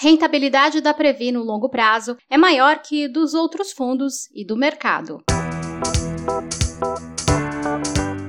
rentabilidade da Previ no longo prazo é maior que dos outros fundos e do mercado.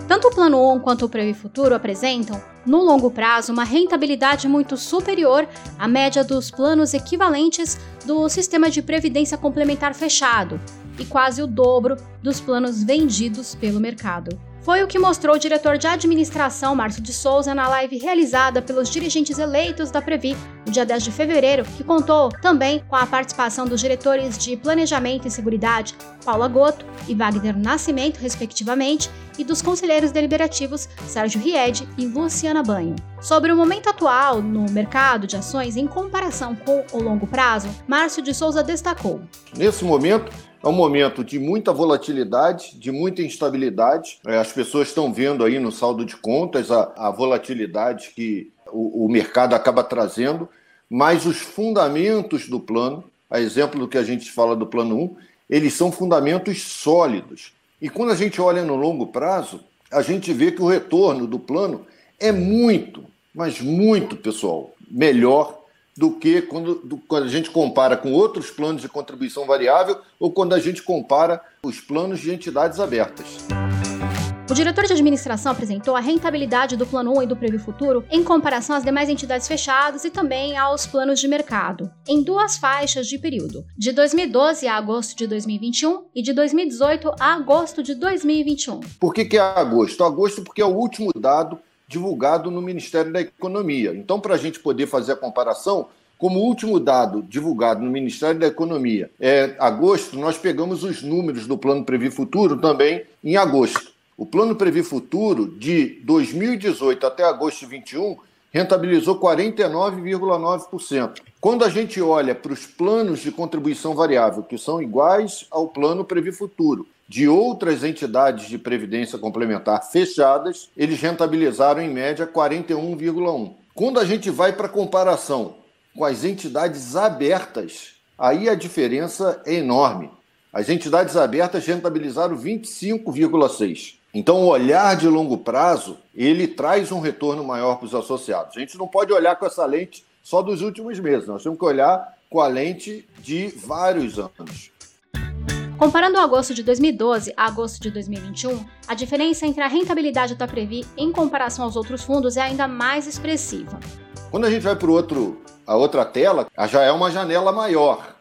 Tanto o Plano 1 quanto o Previ Futuro apresentam, no longo prazo, uma rentabilidade muito superior à média dos planos equivalentes do sistema de previdência complementar fechado e quase o dobro dos planos vendidos pelo mercado. Foi o que mostrou o diretor de administração, Márcio de Souza, na live realizada pelos dirigentes eleitos da Previ no dia 10 de fevereiro, que contou também com a participação dos diretores de Planejamento e Seguridade, Paula Goto e Wagner Nascimento, respectivamente, e dos conselheiros deliberativos Sérgio Ried e Luciana Banho. Sobre o momento atual no mercado de ações em comparação com o longo prazo, Márcio de Souza destacou. Nesse momento, é um momento de muita volatilidade, de muita instabilidade. É, as pessoas estão vendo aí no saldo de contas a, a volatilidade que o, o, mercado acaba trazendo, mas os fundamentos do plano, a exemplo do que a gente fala do plano 1, eles são fundamentos sólidos. E quando a gente olha no longo prazo, a gente vê que o retorno do plano é muito, mas muito, pessoal, melhor do que quando, do, quando a gente compara com outros planos de contribuição variável ou quando a gente compara os planos de entidades abertas. O diretor de administração apresentou a rentabilidade do Plano 1 e do Previ Futuro em comparação às demais entidades fechadas e também aos planos de mercado, em duas faixas de período, de 2012 a agosto de 2021 e de 2018 a agosto de 2021. Por que, que é agosto? Agosto porque é o último dado divulgado no Ministério da Economia. Então, para a gente poder fazer a comparação, como último dado divulgado no Ministério da Economia é agosto, nós pegamos os números do Plano Previ Futuro também em agosto. O Plano Previ Futuro, de 2018 até agosto de 2021, rentabilizou 49,9%. Quando a gente olha para os planos de contribuição variável, que são iguais ao Plano Previ Futuro, de outras entidades de previdência complementar fechadas, eles rentabilizaram em média 41,1. Quando a gente vai para comparação com as entidades abertas, aí a diferença é enorme. As entidades abertas rentabilizaram 25,6. Então, o olhar de longo prazo, ele traz um retorno maior para os associados. A gente não pode olhar com essa lente só dos últimos meses, nós temos que olhar com a lente de vários anos. Comparando agosto de 2012 a agosto de 2021, a diferença entre a rentabilidade da Previ em comparação aos outros fundos é ainda mais expressiva. Quando a gente vai para outro, a outra tela, já é uma janela maior.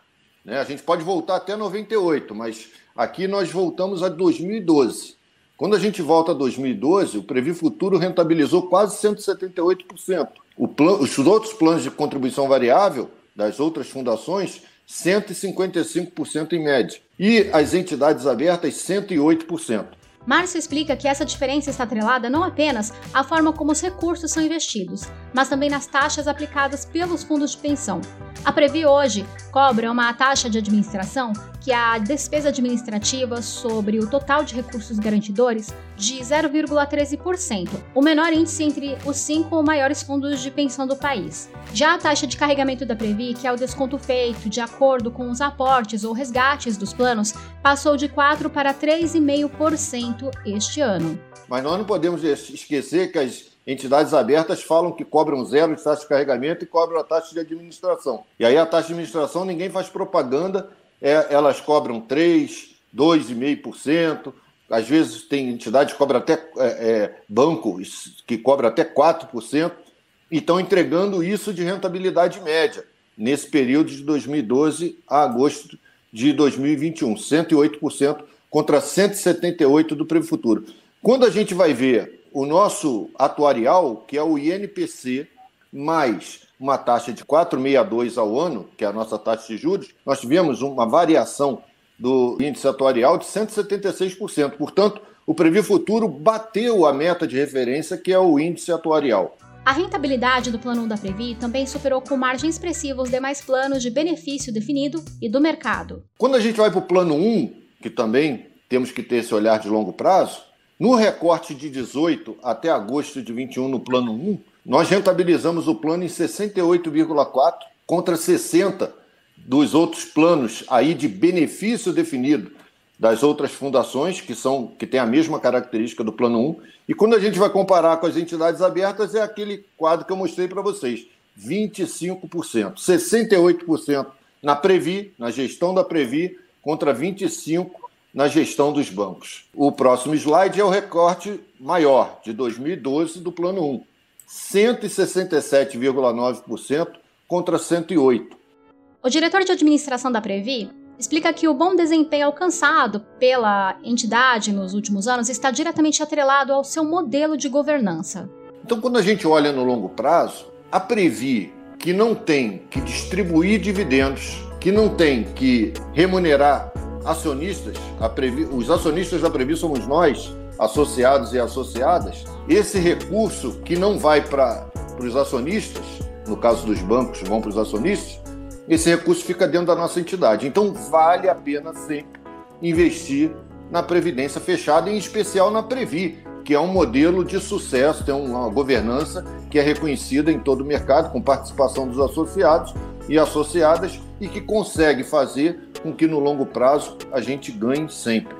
Né? A gente pode voltar até 98, mas aqui nós voltamos a 2012. Quando a gente volta a 2012, o Previ Futuro rentabilizou quase 178%. Plan, os outros planos de contribuição variável das outras fundações 155% em média. E as entidades abertas, 108%. Márcio explica que essa diferença está atrelada não apenas à forma como os recursos são investidos, mas também nas taxas aplicadas pelos fundos de pensão. A Previ hoje cobra uma taxa de administração, que é a despesa administrativa sobre o total de recursos garantidores, de 0,13%, o menor índice entre os cinco maiores fundos de pensão do país. Já a taxa de carregamento da Previ, que é o desconto feito de acordo com os aportes ou resgates dos planos, passou de 4 para 3,5% este ano. Mas nós não podemos esquecer que as entidades abertas falam que cobram zero de taxa de carregamento e cobram a taxa de administração. E aí a taxa de administração ninguém faz propaganda, é, elas cobram 3, 2,5%. Às vezes tem entidade que cobra até é, é, banco que cobra até 4%, e estão entregando isso de rentabilidade média nesse período de 2012 a agosto de 2021, 108% contra 178% do Previ Futuro. Quando a gente vai ver o nosso atuarial, que é o INPC, mais uma taxa de 4,62 ao ano, que é a nossa taxa de juros, nós tivemos uma variação do índice atuarial de 176%. Portanto, o Previ Futuro bateu a meta de referência, que é o índice atuarial. A rentabilidade do plano 1 da Previ também superou com margem expressiva os demais planos de benefício definido e do mercado. Quando a gente vai para o plano 1, que também temos que ter esse olhar de longo prazo, no recorte de 18 até agosto de 21 no plano 1, nós rentabilizamos o plano em 68,4 contra 60 dos outros planos aí de benefício definido das outras fundações que são que têm a mesma característica do plano 1. E quando a gente vai comparar com as entidades abertas é aquele quadro que eu mostrei para vocês. 25%. 68% na Previ, na gestão da Previ, contra 25% na gestão dos bancos. O próximo slide é o recorte maior, de 2012, do Plano 1. 167,9% contra 108%. O diretor de administração da Previ explica que o bom desempenho alcançado pela entidade nos últimos anos está diretamente atrelado ao seu modelo de governança. Então, quando a gente olha no longo prazo, a Previ, que não tem que distribuir dividendos, que não tem que remunerar acionistas, Previ, os acionistas da Previ somos nós, associados e associadas, esse recurso que não vai para os acionistas, no caso dos bancos, vão para os acionistas, esse recurso fica dentro da nossa entidade. Então, vale a pena sempre investir na Previdência fechada, em especial na Previ, que é um modelo de sucesso, tem uma governança que é reconhecida em todo o mercado, com participação dos associados e associadas, e que consegue fazer com que no longo prazo a gente ganhe sempre.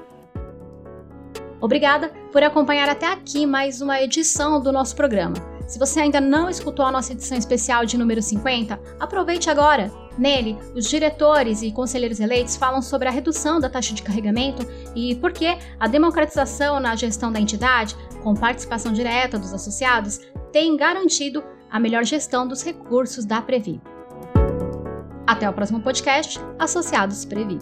Obrigada por acompanhar até aqui mais uma edição do nosso programa. Se você ainda não escutou a nossa edição especial de número 50, aproveite agora. Nele, os diretores e conselheiros eleitos falam sobre a redução da taxa de carregamento e por que a democratização na gestão da entidade, com participação direta dos associados, tem garantido a melhor gestão dos recursos da Previ. Até o próximo podcast, Associados Previ.